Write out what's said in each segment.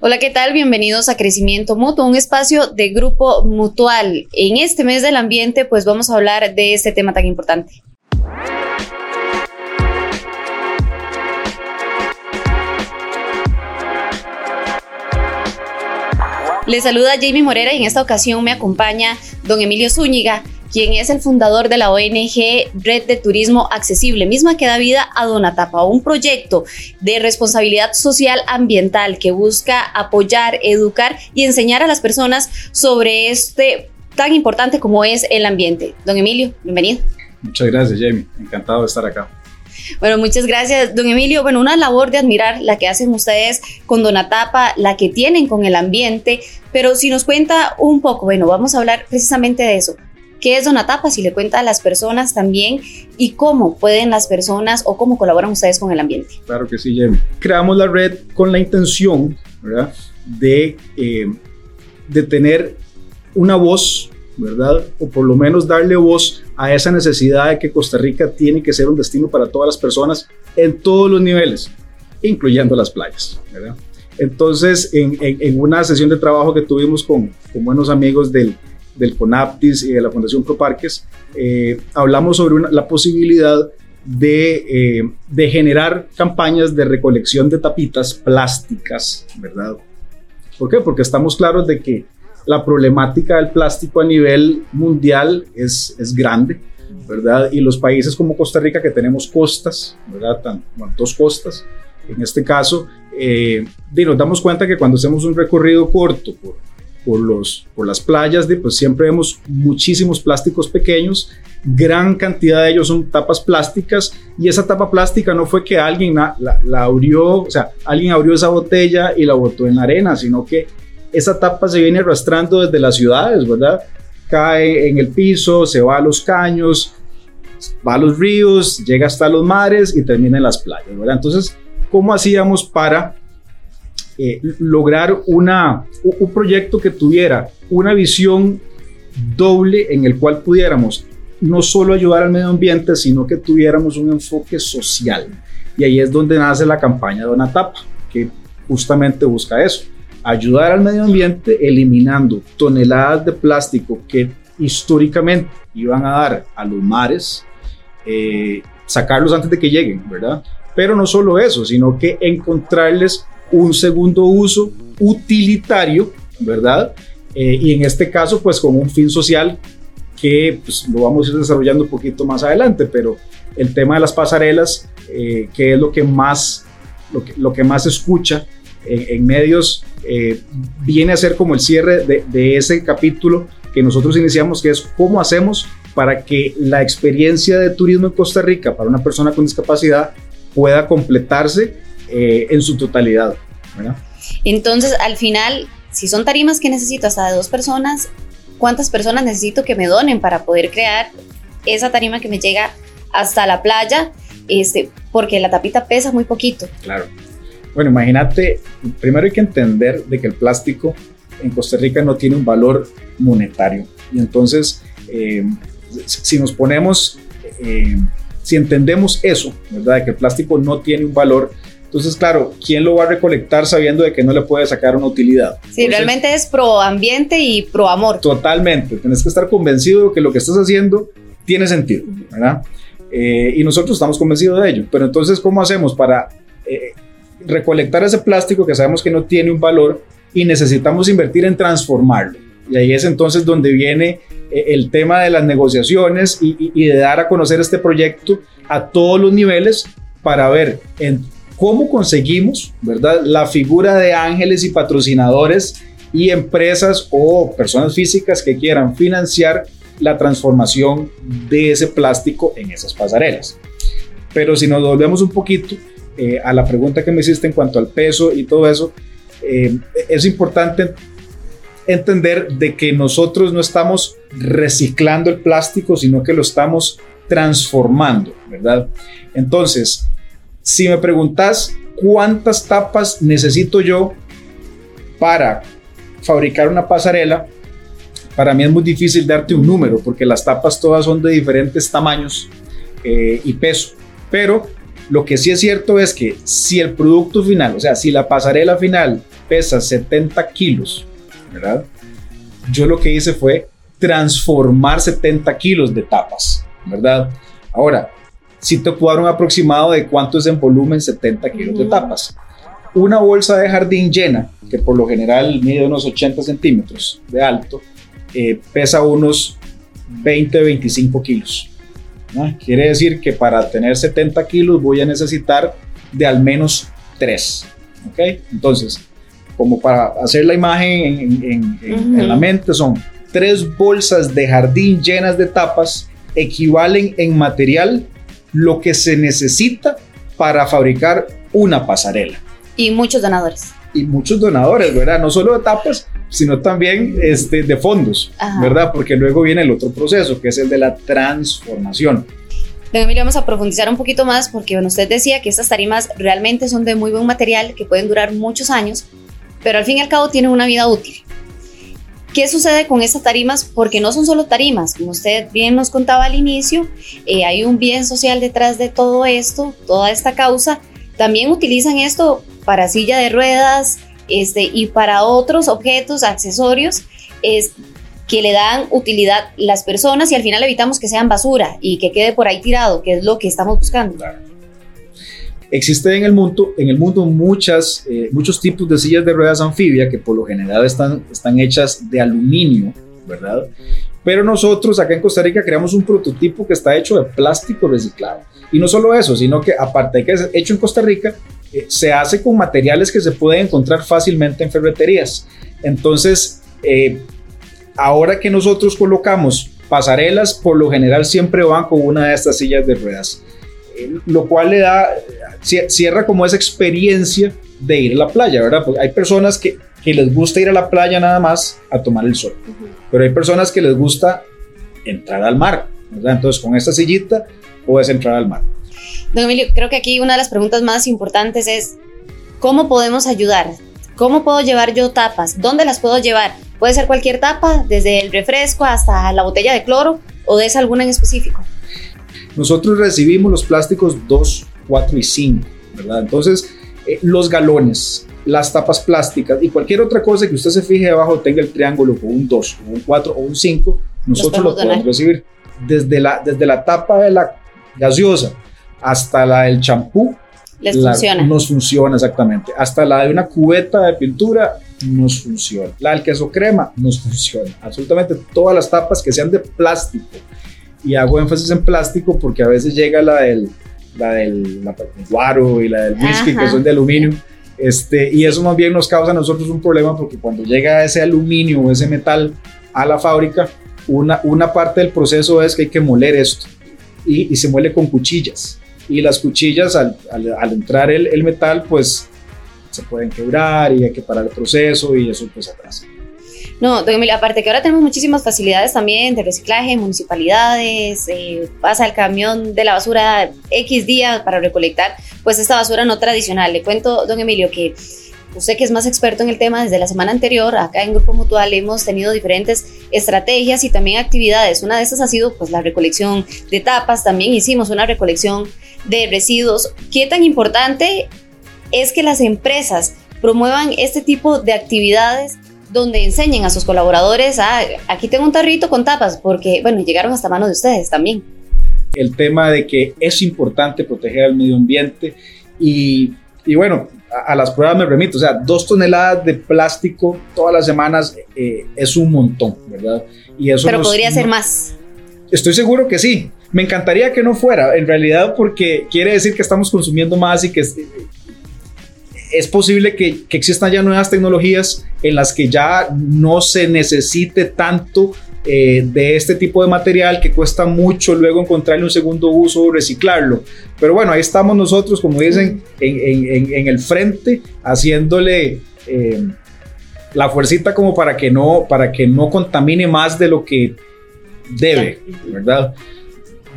Hola, ¿qué tal? Bienvenidos a Crecimiento Mutuo, un espacio de grupo mutual. En este mes del ambiente, pues vamos a hablar de este tema tan importante. Les saluda Jamie Morera y en esta ocasión me acompaña don Emilio Zúñiga, quien es el fundador de la ONG Red de Turismo Accesible, misma que da vida a Donatapa, un proyecto de responsabilidad social ambiental que busca apoyar, educar y enseñar a las personas sobre este tan importante como es el ambiente. Don Emilio, bienvenido. Muchas gracias, Jamie. Encantado de estar acá. Bueno, muchas gracias, don Emilio. Bueno, una labor de admirar la que hacen ustedes con Donatapa, la que tienen con el ambiente, pero si nos cuenta un poco, bueno, vamos a hablar precisamente de eso qué es Donatapa, si le cuenta a las personas también y cómo pueden las personas o cómo colaboran ustedes con el ambiente. Claro que sí, Jamie. Creamos la red con la intención ¿verdad? De, eh, de tener una voz, ¿verdad? O por lo menos darle voz a esa necesidad de que Costa Rica tiene que ser un destino para todas las personas en todos los niveles, incluyendo las playas, ¿verdad? Entonces, en, en, una sesión de trabajo que tuvimos con, con buenos amigos del, del CONAPTIS y de la Fundación ProParques, eh, hablamos sobre la posibilidad de, eh, de, generar campañas de recolección de tapitas plásticas, ¿verdad? ¿Por qué? Porque estamos claros de que la problemática del plástico a nivel mundial es, es grande, ¿verdad? Y los países como Costa Rica, que tenemos costas, ¿verdad? Tan, dos costas, en este caso, eh, nos damos cuenta que cuando hacemos un recorrido corto por, por, los, por las playas, de, pues siempre vemos muchísimos plásticos pequeños, gran cantidad de ellos son tapas plásticas y esa tapa plástica no fue que alguien la, abrió, o sea, alguien abrió esa botella y la botó en la arena, sino que esa tapa se viene arrastrando desde las ciudades, ¿verdad? Cae en el piso, se va a los caños, va a los ríos, llega hasta los mares y termina en las playas, ¿verdad? Entonces, ¿cómo hacíamos para eh, lograr una, un proyecto que tuviera una visión doble en el cual pudiéramos no solo ayudar al medio ambiente, sino que tuviéramos un enfoque social. Y ahí es donde nace la campaña de Tapa, que justamente busca eso, ayudar al medio ambiente eliminando toneladas de plástico que históricamente iban a dar a los mares, eh, sacarlos antes de que lleguen, ¿verdad? Pero no solo eso, sino que encontrarles un segundo uso utilitario, ¿verdad? Eh, y en este caso, pues con un fin social que pues, lo vamos a ir desarrollando un poquito más adelante, pero el tema de las pasarelas, eh, que es lo que más, lo que, lo que más escucha en, medios, eh, viene a ser como el cierre de, de ese capítulo que nosotros iniciamos, que es cómo hacemos para que la experiencia de turismo en Costa Rica para una persona con discapacidad pueda completarse eh, en su totalidad. Entonces, al final, si son tarimas que necesito hasta de dos personas, ¿cuántas personas necesito que me donen para poder crear esa tarima que me llega hasta la playa? Este, porque la tapita pesa muy poquito. Claro. Bueno, imagínate, primero hay que entender de que el plástico en Costa Rica no tiene un valor monetario. Y entonces, eh, si nos ponemos, eh, si entendemos eso, ¿verdad? De que el plástico no tiene un valor entonces, claro, ¿quién lo va a recolectar sabiendo de que no le puede sacar una utilidad? Sí, realmente es pro ambiente y pro amor. Totalmente, tienes que estar convencido de que lo que estás haciendo tiene sentido, ¿verdad? Eh, y nosotros estamos convencidos de ello. Pero entonces, ¿cómo hacemos para eh, recolectar ese plástico que sabemos que no tiene un valor y necesitamos invertir en transformarlo? Y ahí es entonces donde viene eh, el tema de las negociaciones y, y, de dar a conocer este proyecto a todos los niveles para ver en ¿Cómo conseguimos, verdad, la figura de ángeles y patrocinadores y empresas o personas físicas que quieran financiar la transformación de ese plástico en esas pasarelas? Pero si nos volvemos un poquito eh, a la pregunta que me hiciste en cuanto al peso y todo eso, eh, es importante entender de que nosotros no estamos reciclando el plástico, sino que lo estamos transformando, ¿verdad? Entonces, si me preguntas cuántas tapas necesito yo para fabricar una pasarela, para mí es muy difícil darte un número porque las tapas todas son de diferentes tamaños eh, y peso. Pero Lo que sí es cierto es que si el producto final, o sea, si la pasarela final pesa 70 kilos, ¿verdad? Yo lo que hice fue transformar 70 kilos de tapas, ¿verdad? Ahora, si te puedo dar un aproximado de cuánto es en volumen 70 kilos de tapas. Una bolsa de jardín llena, que por lo general mide unos 80 centímetros de alto, eh, pesa unos 20-25 kilos. Quiere decir que para tener 70 kilos voy a necesitar de al menos 3. ¿ok? Entonces, como para hacer la imagen en, la mente, son tres bolsas de jardín llenas de tapas, equivalen en material lo que se necesita para fabricar una pasarela. Y muchos donadores. Y muchos donadores, ¿verdad? No solo de tapas, sino también este, de fondos, ¿verdad? Porque luego viene el otro proceso, que es el de la transformación. Don Emilio, vamos a profundizar un poquito más porque bueno, usted decía que estas tarimas realmente son de muy buen material, que pueden durar muchos años, pero al fin y al cabo tienen una vida útil. ¿Qué sucede con estas tarimas? Porque no son solo tarimas, como usted bien nos contaba al inicio, eh, hay un bien social detrás de todo esto, toda esta causa. También utilizan esto para silla de ruedas, este, y para otros objetos, accesorios, es que le dan utilidad las personas y al final evitamos que sean basura y que quede por ahí tirado, que es lo que estamos buscando. Existe en el mundo, en el mundo muchas, eh, muchos tipos de sillas de ruedas anfibia que por lo general están, están hechas de aluminio, ¿verdad? Pero nosotros acá en Costa Rica creamos un prototipo que está hecho de plástico reciclado. Y no solo eso, sino que aparte de que es hecho en Costa Rica, eh, se hace con materiales que se pueden encontrar fácilmente en ferreterías. Entonces, eh, ahora que nosotros colocamos pasarelas, por lo general siempre van con una de estas sillas de ruedas, lo cual le da, cierra como esa experiencia de ir a la playa, ¿verdad? Porque hay personas que, que les gusta ir a la playa nada más a tomar el sol, pero hay personas que les gusta entrar al mar, ¿verdad? Entonces, con esta sillita puedes entrar al mar. Don Emilio, creo que aquí una de las preguntas más importantes es, ¿cómo podemos ayudar? ¿Cómo puedo llevar yo tapas? ¿Dónde las puedo llevar? Puede ser cualquier tapa, desde el refresco hasta la botella de cloro, o es alguna en específico. Nosotros recibimos los plásticos 2, 4 y 5, ¿verdad? Entonces, eh, los galones, las tapas plásticas y cualquier otra cosa que usted se fije debajo tenga el triángulo con un 2, un 4 o un 5, nosotros lo podemos recibir. Desde la, desde la tapa de la gaseosa hasta la del champú. Les funciona. Nos funciona exactamente. Hasta la de una cubeta de pintura nos funciona. La del queso crema nos funciona. Absolutamente todas las tapas que sean de plástico. Y hago énfasis en plástico porque a veces llega la del, la del guaro y la del whisky que son de aluminio. Este, y eso más bien nos causa a nosotros un problema porque cuando llega ese aluminio o ese metal a la fábrica, una, una parte del proceso es que hay que moler esto y, y se muele con cuchillas y las cuchillas al, al, entrar el, el, metal pues se pueden quebrar y hay que parar el proceso y eso pues atrasa. No, Emilio, aparte que ahora tenemos muchísimas facilidades también de reciclaje, municipalidades, eh, pasa el camión de la basura X días para recolectar pues esta basura no tradicional. Le cuento, don Emilio, que usted que es más experto en el tema, desde la semana anterior, acá en Grupo Mutual hemos tenido diferentes estrategias y también actividades. Una de esas ha sido pues la recolección de tapas, también hicimos una recolección de residuos. ¿Qué tan importante es que las empresas promuevan este tipo de actividades donde enseñen a sus colaboradores a, aquí tengo un tarrito con tapas, porque, bueno, llegaron hasta manos de ustedes también. El tema de que es importante proteger al medio ambiente y, y bueno, a, las pruebas me remito, o sea, dos toneladas de plástico todas las semanas eh, es un montón, ¿verdad? Y eso Pero podría ser más. Estoy seguro que sí. Me encantaría que no fuera, en realidad, porque quiere decir que estamos consumiendo más y que es, posible que, que, existan ya nuevas tecnologías en las que ya no se necesite tanto eh, de este tipo de material que cuesta mucho luego encontrarle un segundo uso o reciclarlo. Pero bueno, ahí estamos nosotros, como dicen, en, en, en el frente, haciéndole eh, la fuercita como para que, no, para que no contamine más de lo que debe, ¿verdad?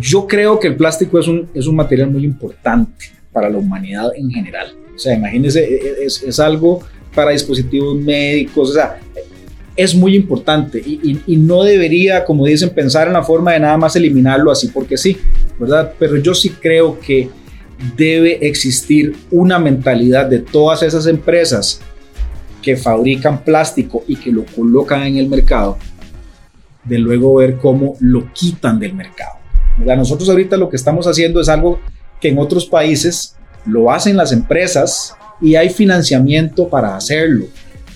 Yo creo que el plástico es un, es un material muy importante para la humanidad en general. O sea, imagínense, e, e, es, es algo para dispositivos médicos, o sea, es muy importante y, no debería, como dicen, pensar en la forma de nada más eliminarlo así porque sí, ¿verdad? Pero yo sí creo que debe existir una mentalidad de todas esas empresas que fabrican plástico y que lo colocan en el mercado, de luego ver cómo lo quitan del mercado. Nosotros ahorita lo que estamos haciendo es algo que en otros países lo hacen las empresas y hay financiamiento para hacerlo.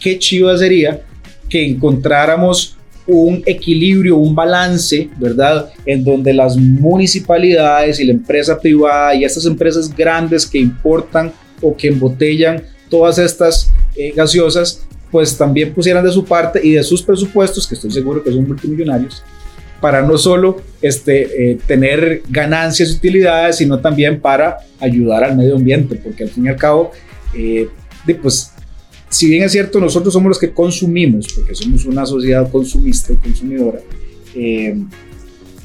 Qué chido sería que encontráramos un equilibrio, un balance, ¿verdad? En donde las municipalidades y la empresa privada y estas empresas grandes que importan o que embotellan todas estas eh, gaseosas, pues también pusieran de su parte y de sus presupuestos, que estoy seguro que son multimillonarios, para no solo este, eh, tener ganancias y utilidades, sino también para ayudar al medio ambiente, porque al fin y al cabo, eh, pues si bien es cierto, nosotros somos los que consumimos, porque somos una sociedad consumista y consumidora, eh,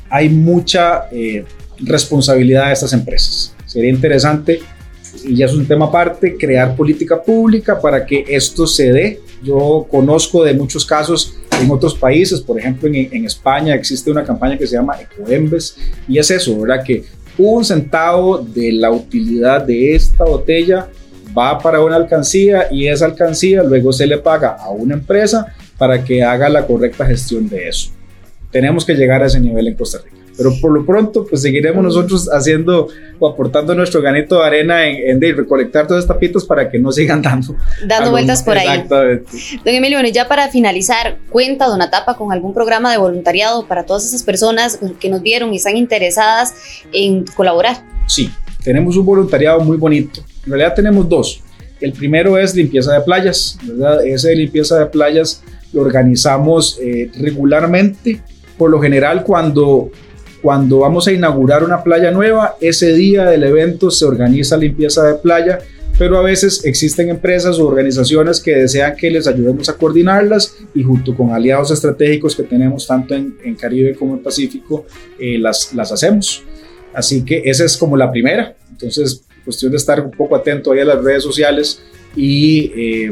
hay mucha eh, responsabilidad de estas empresas. Sería interesante, y ya es un tema aparte, crear política pública para que esto se dé. Yo conozco de muchos casos en otros países, por ejemplo en, España existe una campaña que se llama Ecoembes, y es eso, ¿verdad? Que un centavo de la utilidad de esta botella va para una alcancía y esa alcancía luego se le paga a una empresa para que haga la correcta gestión de eso. Tenemos que llegar a ese nivel en Costa Rica. Pero por lo pronto, pues seguiremos nosotros haciendo o aportando nuestro granito de arena en, en recolectar todas estas tapitas para que no sigan dando. Dando vueltas por ahí. Exactamente. Don Emilio, bueno, ya para finalizar, cuenta Donatapa con algún programa de voluntariado para todas esas personas que nos vieron y están interesadas en colaborar. Sí, tenemos un voluntariado muy bonito en realidad tenemos dos. El primero es limpieza de playas, ¿verdad? Ese de limpieza de playas lo organizamos eh, regularmente. Por lo general, cuando, cuando vamos a inaugurar una playa nueva, ese día del evento se organiza limpieza de playa, pero a veces existen empresas o organizaciones que desean que les ayudemos a coordinarlas y junto con aliados estratégicos que tenemos tanto en, Caribe como en Pacífico, eh, las, las hacemos. Así que esa es como la primera. Entonces, cuestión de estar un poco atento ahí a las redes sociales y, eh,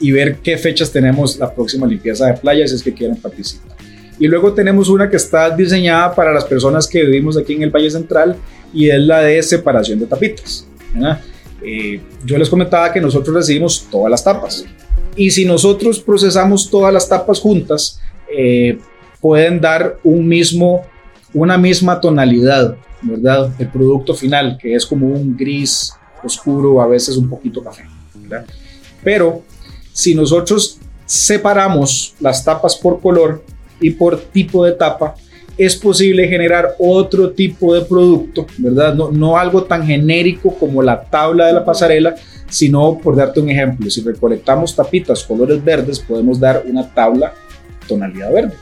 y ver qué fechas tenemos la próxima limpieza de playas si es que quieren participar. Y luego tenemos una que está diseñada para las personas que vivimos aquí en el Valle Central y es la de separación de tapitas. Eh, yo les comentaba que nosotros recibimos todas las tapas y si nosotros procesamos todas las tapas juntas, eh, pueden dar un mismo, una misma tonalidad ¿verdad? El producto final, que es como un gris oscuro, a veces un poquito café, ¿verdad? Pero si nosotros separamos las tapas por color y por tipo de tapa, es posible generar otro tipo de producto, ¿verdad? No, no algo tan genérico como la tabla de la pasarela, sino por darte un ejemplo, si recolectamos tapitas colores verdes, podemos dar una tabla tonalidad verde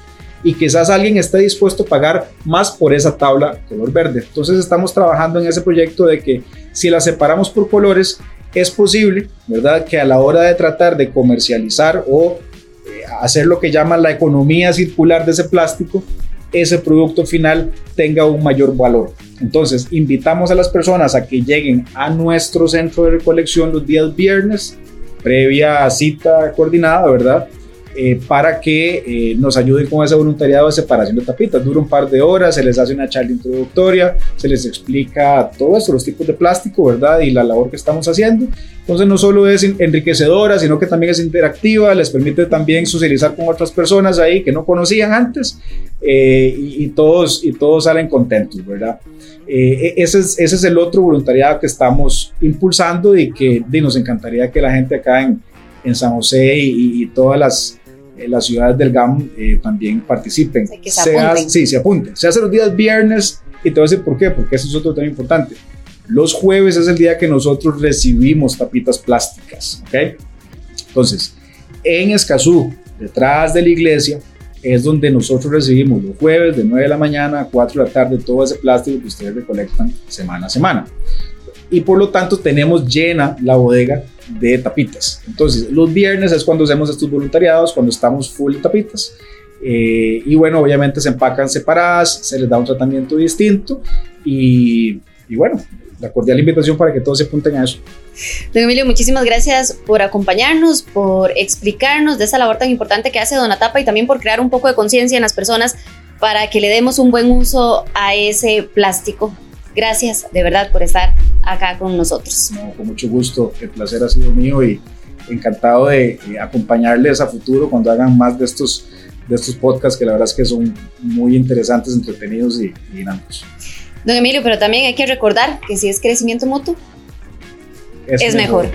y quizás alguien esté dispuesto a pagar más por esa tabla color verde. Entonces estamos trabajando en ese proyecto de que si la separamos por colores, es posible, ¿verdad? Que a la hora de tratar de comercializar o hacer lo que llaman la economía circular de ese plástico, ese producto final tenga un mayor valor. Entonces, invitamos a las personas a que lleguen a nuestro centro de recolección los días viernes, previa cita coordinada, ¿verdad? Eh, para que eh, nos ayuden con ese voluntariado de separación de tapitas. Dura un par de horas, se les hace una charla introductoria, se les explica todo esto, los tipos de plástico, ¿verdad? Y la labor que estamos haciendo. Entonces no solo es enriquecedora, sino que también es interactiva, les permite también socializar con otras personas ahí que no conocían antes eh, y, todos, y todos salen contentos, ¿verdad? E, ese, es, ese es el otro voluntariado que estamos impulsando y que nos encantaría que la gente acá en, en San José y todas las, eh, las ciudades del GAM eh, también participen. se, se sí, se apunten. Se hace los días viernes y te voy a decir por qué, porque eso es otro tema importante. Los jueves es el día que nosotros recibimos tapitas plásticas, ¿ok? Entonces, en Escazú, detrás de la iglesia, es donde nosotros recibimos los jueves de 9 de la mañana a 4 de la tarde todo ese plástico que ustedes recolectan semana a semana. Y por lo tanto tenemos llena la bodega de tapitas. Entonces, los viernes es cuando hacemos estos voluntariados, cuando estamos full de tapitas. Eh, y bueno, obviamente se empacan separadas, se les da un tratamiento distinto y, y bueno, la cordial invitación para que todos se apunten a eso. Don Emilio, muchísimas gracias por acompañarnos, por explicarnos de esa labor tan importante que hace Donatapa y también por crear un poco de conciencia en las personas para que le demos un buen uso a ese plástico Gracias de verdad por estar acá con nosotros. No, con mucho gusto, el placer ha sido mío y encantado de eh, acompañarles a futuro cuando hagan más de estos, de estos podcasts que la verdad es que son muy interesantes, entretenidos y, y dinámicos. Don Emilio, pero también hay que recordar que si es crecimiento mutuo, es, mejor.